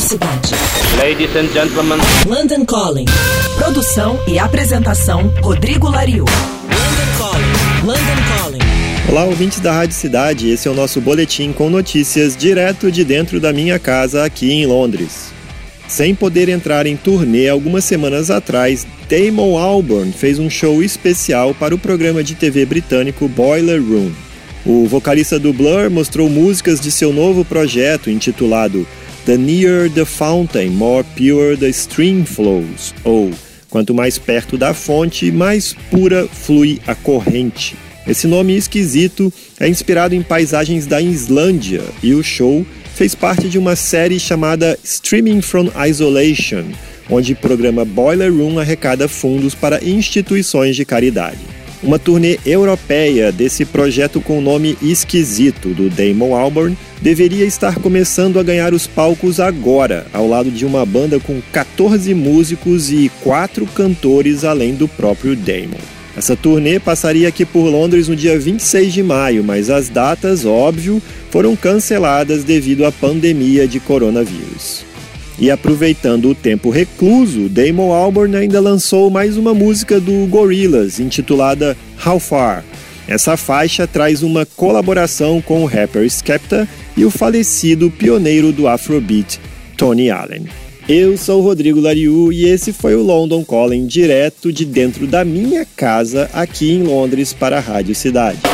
Cidade. Ladies and gentlemen. London Calling. Produção e apresentação Rodrigo Lariu. London Calling. London Calling. Olá, ouvintes da Rádio Cidade. Esse é o nosso boletim com notícias direto de dentro da minha casa aqui em Londres. Sem poder entrar em turnê algumas semanas atrás, Damon Albarn fez um show especial para o programa de TV britânico Boiler Room. O vocalista do Blur mostrou músicas de seu novo projeto intitulado The Nearer the Fountain, More Pure the Stream Flows, ou Quanto mais perto da fonte, mais pura flui a corrente. Esse nome esquisito é inspirado em paisagens da Islândia e o show fez parte de uma série chamada Streaming from Isolation, onde o programa Boiler Room arrecada fundos para instituições de caridade. Uma turnê europeia desse projeto com nome esquisito do Damon Albarn deveria estar começando a ganhar os palcos agora, ao lado de uma banda com 14 músicos e 4 cantores além do próprio Damon. Essa turnê passaria aqui por Londres no dia 26 de maio, mas as datas, óbvio, foram canceladas devido à pandemia de coronavírus. E aproveitando o tempo recluso, Damon Albarn ainda lançou mais uma música do Gorillaz, intitulada How Far. Essa faixa traz uma colaboração com o rapper Skepta e o falecido pioneiro do Afrobeat, Tony Allen. Eu sou Rodrigo Lariu e esse foi o London Calling direto de dentro da minha casa aqui em Londres para a Rádio Cidade.